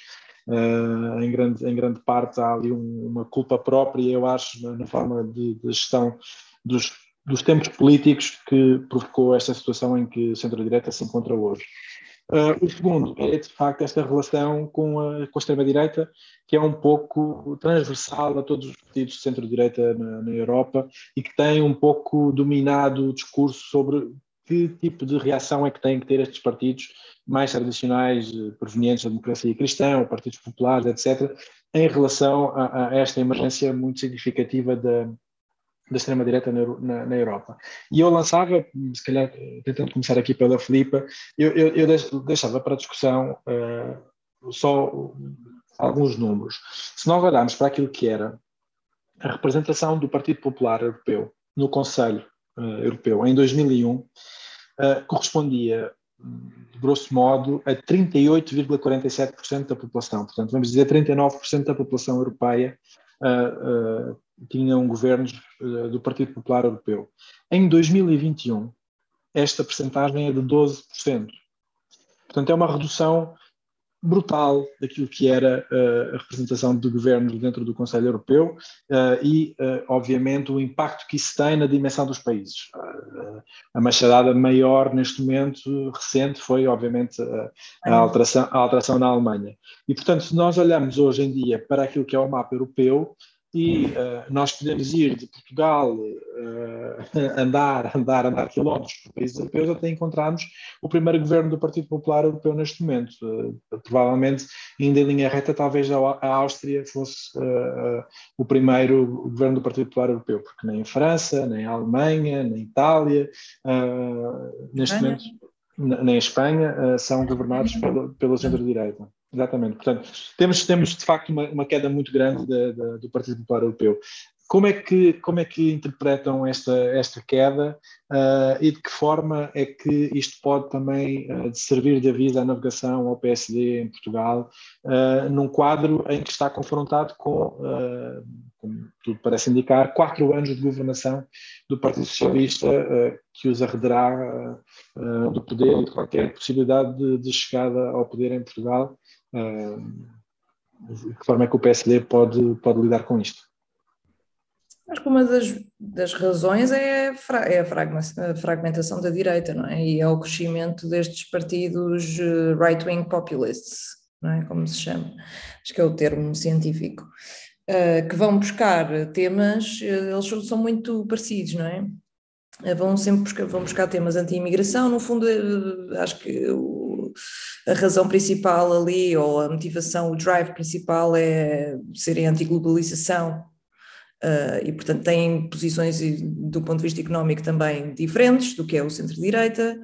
Uh, em, grande, em grande parte há ali um, uma culpa própria, eu acho, na, na forma de, de gestão dos, dos tempos políticos que provocou esta situação em que o centro-direita se encontra hoje. Uh, o segundo é, de facto, esta relação com a, com a extrema-direita, que é um pouco transversal a todos os partidos de centro-direita na, na, Europa e que tem um pouco dominado o discurso sobre que tipo de reação é que têm que ter estes partidos mais tradicionais, eh, provenientes da democracia cristã, partidos populares, etc., em relação a, a esta emergência muito significativa da, da extrema-direita na, na, na, Europa. E eu lançava, se calhar tentando começar aqui pela Filipa, eu, eu, eu deixava para discussão uh, só alguns números. Se nós olharmos para aquilo que era a representação do Partido Popular Europeu no Conselho uh, Europeu em 2001, uh, correspondia, de grosso modo, a 38,47% da população. Portanto, vamos dizer 39% da população europeia uh, tinham governos uh, do Partido Popular Europeu. Em 2021, esta percentagem é de 12%. Portanto, é uma redução brutal daquilo que era uh, a representação de governos dentro do Conselho Europeu uh, e, obviamente, o impacto que isso tem na dimensão dos países. a machadada maior neste momento recente foi, obviamente, a, alteração, a alteração na Alemanha. E, portanto, se nós olhamos hoje em dia para aquilo que é o mapa europeu, e uh, nós podemos ir de Portugal uh, *laughs* andar, andar, andar quilómetros por países europeus até encontrarmos o primeiro governo do Partido Popular Europeu neste momento. Uh, provavelmente, ainda em linha reta, talvez a, a Áustria fosse o primeiro governo do Partido Popular Europeu, porque nem a França, nem a Alemanha, nem a Itália, neste momento, nem a Espanha, são governados pelo, pelo centro-direita. Exatamente. Portanto, temos, temos de facto uma, uma queda muito grande de, de, do Partido Popular Europeu. Como é que, como é que interpretam esta, esta queda uh, e de que forma é que isto pode também uh, servir de aviso à navegação ao PSD em Portugal, uh, num quadro em que está confrontado com, como tudo parece indicar, quatro anos de governação do Partido Socialista que os arredará do poder e de qualquer possibilidade de, de chegada ao poder em Portugal de que forma é que o PSD pode, pode lidar com isto? Acho que uma das, das razões é, é a fragmentação da direita, não é? E é o crescimento destes partidos eh, right-wing populists, não é? Como se chama. Acho que é o termo científico. Uh, que vão buscar temas, eles são muito parecidos, não é? Uh, vão sempre buscar, vão buscar temas anti-imigração, no fundo, uh, acho que a razão principal ali, ou a motivação, o drive principal é serem anti-globalização, Uh, e, portanto, têm posições do ponto de vista económico também diferentes do que é o centro-direita,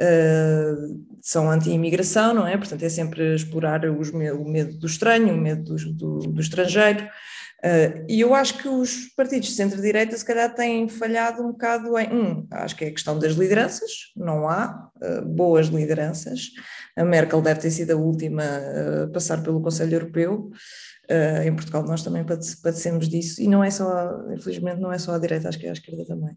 uh, são anti-imigração, não é? Portanto, é sempre explorar os, o medo do estranho, o medo do, do, do estrangeiro. Uh, e eu acho que os partidos de centro-direita, se calhar, têm falhado um bocado em. Um, acho que é a questão das lideranças, não há boas lideranças. A Merkel deve ter sido a última a passar pelo Conselho Europeu. Uh, em Portugal nós também padecemos disso, e não é só, infelizmente, não é só à direita, acho que é à esquerda também.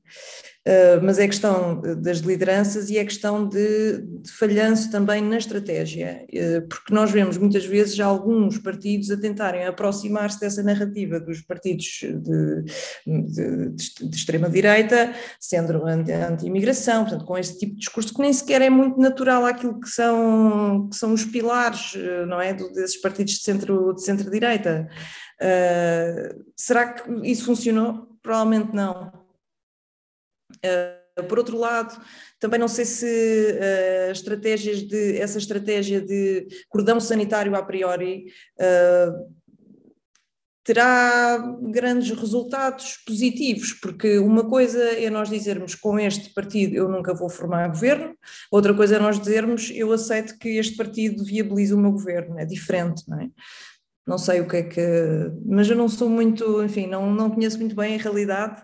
Uh, mas é questão das lideranças e é questão de, de falhanço também na estratégia, uh, porque nós vemos muitas vezes alguns partidos a tentarem aproximar-se dessa narrativa dos partidos de, de, de extrema-direita, sendo anti-imigração, portanto, com esse tipo de discurso que nem sequer é muito natural àquilo que são, que são os pilares, não é, desses partidos de centro-direita. De centro direita. Uh, será que isso funcionou? Provavelmente não. Uh, por outro lado, também não sei se uh, estratégias de essa estratégia de cordão sanitário a priori uh, terá grandes resultados positivos, porque uma coisa é nós dizermos com este partido eu nunca vou formar governo, outra coisa é nós dizermos eu aceito que este partido viabilize o meu governo, é diferente, não é? não sei o que é que. Mas eu não sou muito, enfim, não, não conheço muito bem a realidade.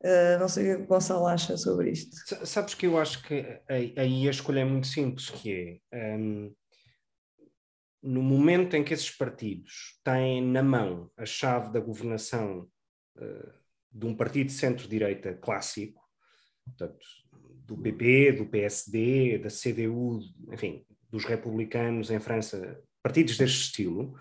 Uh, não sei o que o Gonçalo acha sobre isto. Sabes que eu acho que aí a escolha é muito simples, que é um, no momento em que esses partidos têm na mão a chave da governação uh, de um partido de centro-direita clássico, portanto, do PP, do PSD, da CDU, enfim, dos republicanos em França, partidos deste estilo,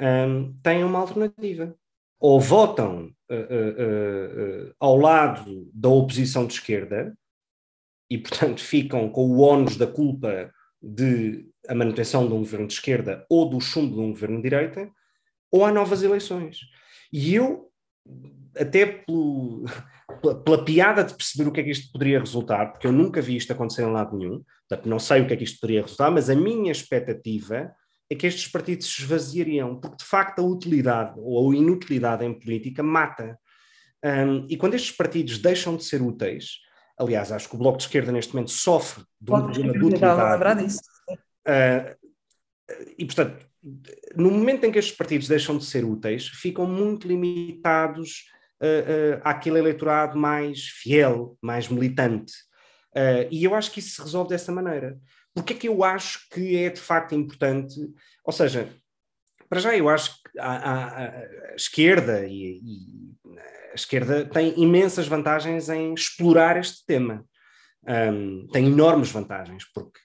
um, têm uma alternativa. Ou votam uh, uh, uh, ao lado da oposição de esquerda e, portanto, ficam com o ónus da culpa de a manutenção de um governo de esquerda ou do chumbo de um governo de direita, ou há novas eleições. E eu, até pelo, *laughs* pela, piada de perceber o que é que isto poderia resultar, porque eu nunca vi isto acontecer em lado nenhum, portanto não sei o que é que isto poderia resultar, mas a minha expectativa é que estes partidos se esvaziariam, porque de facto a utilidade ou a inutilidade em política mata. Um, e quando estes partidos deixam de ser úteis, aliás, acho que o Bloco de Esquerda neste momento sofre de um problema de utilidade. Uh, e portanto, no momento em que estes partidos deixam de ser úteis, ficam muito limitados uh, uh, àquele eleitorado mais fiel, mais militante. Uh, e eu acho que isso se resolve dessa maneira. Porque é que eu acho que é de facto importante? Ou seja, para já eu acho que a, a, a esquerda e, e, a esquerda tem imensas vantagens em explorar este tema. Um, tem enormes vantagens, porque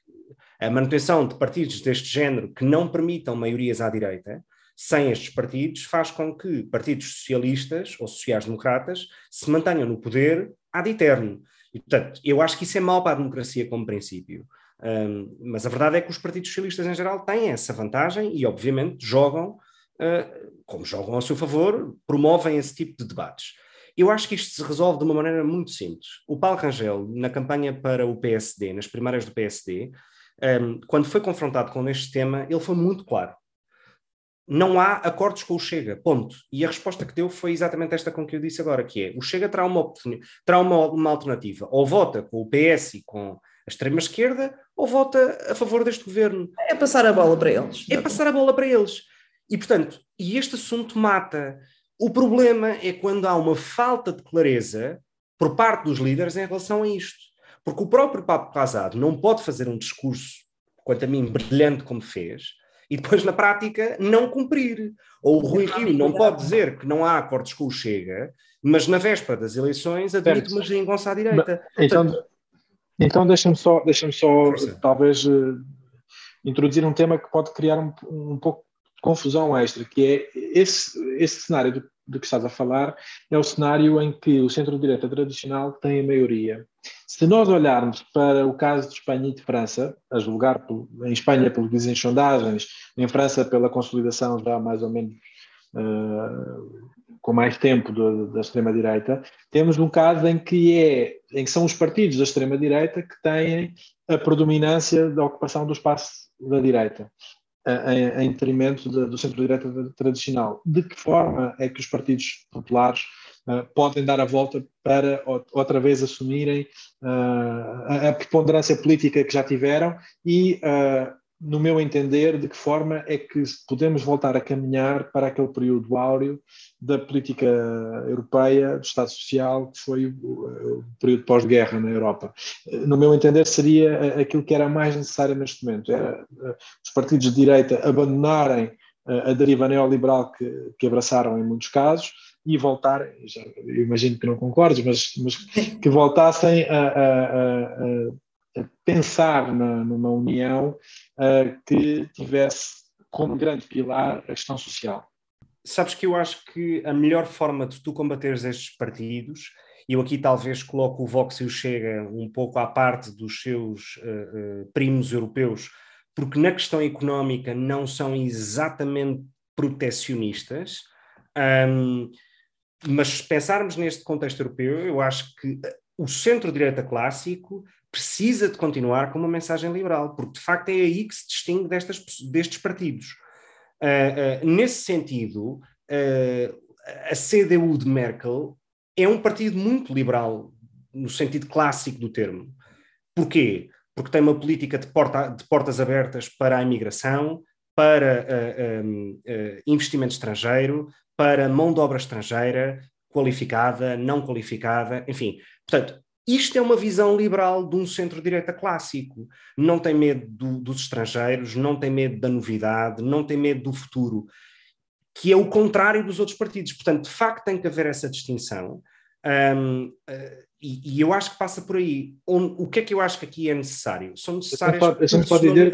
a manutenção de partidos deste género que não permitam maiorias à direita, sem estes partidos, faz com que partidos socialistas ou sociais-democratas se mantenham no poder ad eterno. E, portanto, eu acho que isso é mau para a democracia como princípio. Um, mas a verdade é que os partidos socialistas em geral têm essa vantagem e, obviamente, jogam, uh, como jogam a seu favor, promovem esse tipo de debates. Eu acho que isto se resolve de uma maneira muito simples. O Paulo Rangel, na campanha para o PSD, nas primárias do PSD, um, quando foi confrontado com este tema, ele foi muito claro. Não há acordos com o Chega, ponto. E a resposta que deu foi exatamente esta com que eu disse agora, que é, o Chega terá uma, terá uma, uma alternativa, ou vota com o PS e com a extrema-esquerda ou vota a favor deste governo. É passar a bola para eles. É passar a bola para eles. E, portanto, e este assunto mata. O problema é quando há uma falta de clareza por parte dos líderes em relação a isto. Porque o próprio Papo Casado não pode fazer um discurso, quanto a mim, brilhante como fez, e depois, na prática, não cumprir. Ou o Rui Rio não pode dizer que não há acordos com o Chega, mas na véspera das eleições admite uma geringonça à direita. Então, Portanto, então deixa-me só, deixa só talvez uh, introduzir um tema que pode criar um, um pouco de confusão extra, que é esse, esse cenário do de que estás a falar é o cenário em que o centro-direita tradicional tem a maioria. Se nós olharmos para o caso de Espanha e de França, a julgar em Espanha pelo que dizem sondagens, em França pela consolidação já mais ou menos uh, com mais tempo do, da extrema-direita, temos um caso em que, é, em que são os partidos da extrema-direita que têm a predominância da ocupação do espaço da direita em, em detrimento do centro-direita tradicional. De que forma é que os partidos populares uh, podem dar a volta para outra vez assumirem uh, a, a preponderância política que já tiveram e uh, no meu entender, de que forma é que podemos voltar a caminhar para aquele período áureo da política europeia, do Estado Social, que foi o, período pós-guerra na Europa. No meu entender, seria aquilo que era mais necessário neste momento, era eh, os partidos de direita abandonarem eh, a deriva neoliberal que, que abraçaram em muitos casos e voltar, já, eu imagino que não concordes, mas, mas que voltassem a, a, a, pensar na, numa união uh, que tivesse como grande pilar a questão social. Sabes que eu acho que a melhor forma de tu combateres estes partidos, e eu aqui talvez coloco o Vox e o Chega um pouco à parte dos seus uh, uh, primos europeus, porque na questão económica não são exatamente protecionistas, um, mas se pensarmos neste contexto europeu, eu acho que o centro-direita clássico precisa de continuar com uma mensagem liberal, porque de facto é aí que se distingue destas, destes partidos. Uh, uh, nesse sentido, uh, a CDU de Merkel é um partido muito liberal, no sentido clássico do termo. Porquê? Porque tem uma política de, porta, de portas abertas para a imigração, para um, investimento estrangeiro, para mão de obra estrangeira, qualificada, não qualificada, enfim. Portanto, isto é uma visão liberal de um centro-direita clássico. Não tem medo do, dos estrangeiros, não tem medo da novidade, não tem medo do futuro, que é o contrário dos outros partidos. Portanto, de facto, tem que haver essa distinção. Um, uh, eh, e, e, eu acho que passa por aí. o que é que eu acho que aqui é necessário? São necessárias Deixa-me só, dizer,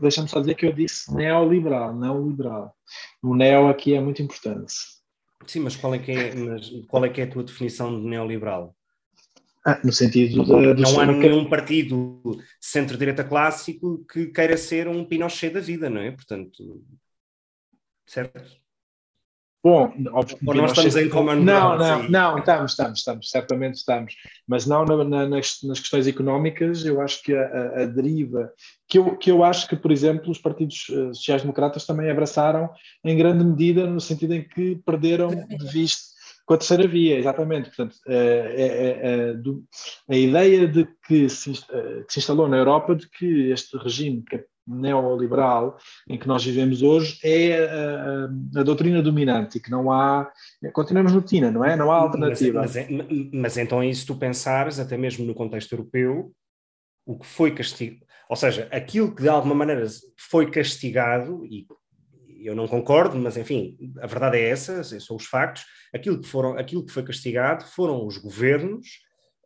deixa só dizer que eu disse neoliberal, não liberal. O neo aqui é muito importante. Sim, mas qual é que é, qual é, que é a tua definição de neoliberal? Ah, no sentido de, Não há nenhum partido centro-direita clássico que queira ser um Pinochet da vida, não é? Portanto, certo? Bom, óbvio, Ou nós estamos em common Não, não, não, estamos, estamos, estamos, certamente estamos. Mas não na, na, nas, nas, questões económicas, eu acho que a, a, a, deriva, que eu, que eu acho que, por exemplo, os partidos eh, sociais-democratas também abraçaram em grande medida, no sentido em que perderam de vista com a terceira via, exatamente. Portanto, é, é, é, do, a ideia de que se, que se instalou na Europa de que este regime neoliberal em que nós vivemos hoje é a, a, doutrina dominante e que não há. Continuamos no TINA, não é? Não há alternativa. Mas, mas, mas então é isso tu pensares, até mesmo no contexto europeu, o que foi castigado, ou seja, aquilo que de alguma maneira foi castigado, e eu não concordo, mas enfim, a verdade é essa, são os factos, aquilo que, foram, aquilo que foi castigado foram os governos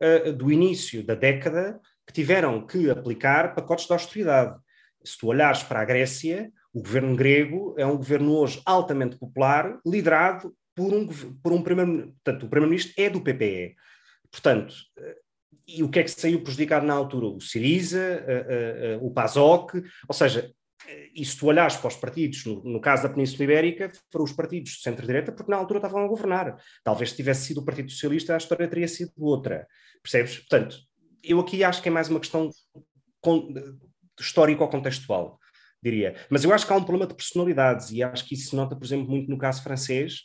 uh, do início da década que tiveram que aplicar pacotes de austeridade. Se tu olhares para a Grécia, o governo grego é um governo hoje altamente popular, liderado por um, por um primeiro portanto, o primeiro-ministro é do PPE. Portanto, uh, e o que é que saiu prejudicado na altura? O Siriza, uh, o PASOK, ou seja, e se tu olhares para os partidos, no, no caso da Península Ibérica, foram os partidos de centro-direita, porque na altura estavam a governar. Talvez se tivesse sido o Partido Socialista, a história teria sido outra. Percebes? Portanto, eu aqui acho que é mais uma questão histórico-contextual, diria. Mas eu acho que há um problema de personalidades, e acho que isso se nota, por exemplo, muito no caso francês,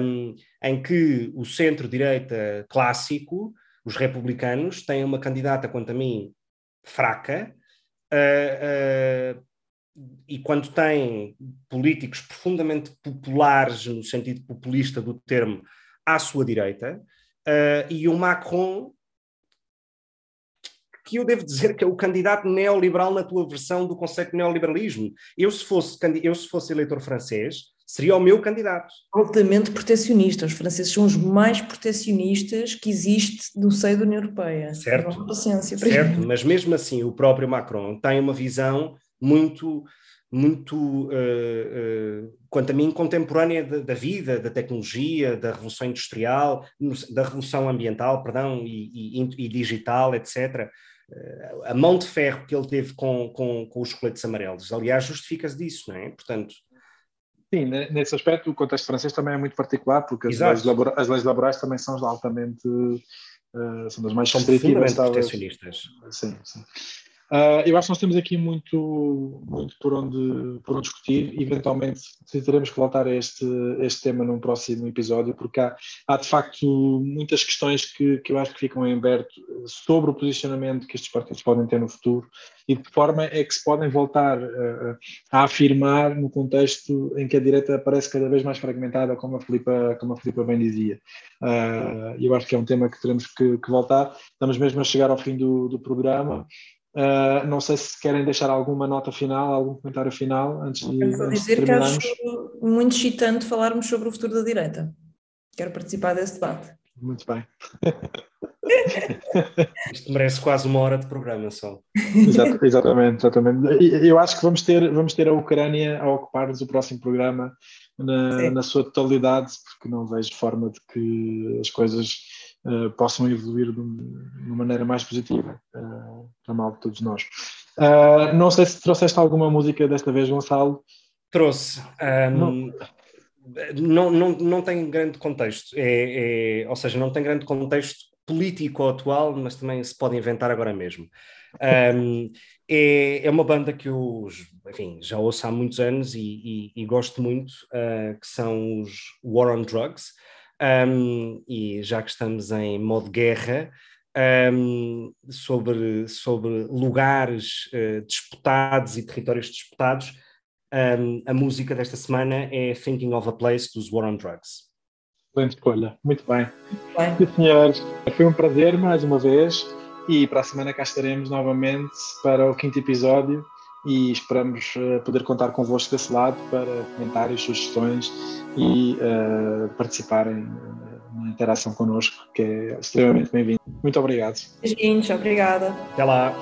um, em que o centro-direita clássico, os republicanos, têm uma candidata, quanto a mim, fraca, Uh, uh, e quando tem políticos profundamente populares, no sentido populista do termo, à sua direita, uh, e o Macron, que eu devo dizer que é o candidato neoliberal na tua versão do conceito de neoliberalismo. Eu, se fosse, eu, se fosse eleitor francês, seria o meu candidato. Altamente protecionista. Os franceses são os mais protecionistas que existe no seio da União Europeia. Certo, certo mas mesmo assim o próprio Macron tem uma visão muito muito, uh, uh, quanto a mim, contemporânea da, da, vida, da tecnologia, da revolução industrial, da revolução ambiental, perdão, e, e, e digital, etc. Uh, a mão de ferro que ele teve com, com, com os coletes amarelos, aliás, justifica-se disso, não é? Portanto, Sim, nesse aspecto o contexto francês também é muito particular, porque as, leis, laborais, as leis, laborais também são altamente, uh, são das mais restritivas. São protecionistas. Sim, sim. Uh, eu acho que nós temos aqui muito, muito por, onde, por onde discutir. Eventualmente teremos que voltar a este, este tema num próximo episódio, porque há, há de facto muitas questões que, que eu acho que ficam em aberto sobre o posicionamento que estes partidos podem ter no futuro e de que forma é que se podem voltar uh, a afirmar no contexto em que a direita parece cada vez mais fragmentada, como a Filipa, como a Filipa bem dizia. Uh, eu acho que é um tema que teremos que, que voltar. Estamos mesmo a chegar ao fim do, do programa. Uh, não sei se querem deixar alguma nota final, algum comentário final antes de, Quero antes dizer de que acho muito excitante falarmos sobre o futuro da direita. Quero participar desse debate. Muito bem. *laughs* Isto merece quase uma hora de programa só. exatamente, exatamente. Eu acho que vamos ter, vamos ter a Ucrânia a ocupar-nos o próximo programa na, na, sua totalidade, porque não vejo forma de que as coisas uh, possam evoluir de, uma maneira mais positiva uh, para mal de todos nós. Uh, não sei se trouxeste alguma música desta vez, Gonçalo. Trouxe. Um, não. não, não, tem grande contexto, é, é, ou seja, não tem grande contexto político atual, mas também se pode inventar agora mesmo. Um, é, é uma banda que eu enfim, já ouço há muitos anos e, e, e gosto muito, uh, que são os War on Drugs. Um, e já que estamos em modo guerra, um, sobre, sobre lugares uh, disputados e territórios disputados, um, a música desta semana é Thinking of a Place dos War on Drugs. Excelente escolha, muito bem. Muito bem. senhores, foi um prazer mais uma vez e para a semana cá estaremos novamente para o quinto episódio e esperamos uh, poder contar convosco desse lado para comentários, sugestões e uh, participarem eh, na interação connosco, que é extremamente bem-vindo. Muito obrigado. Beijinhos, obrigada. Até lá.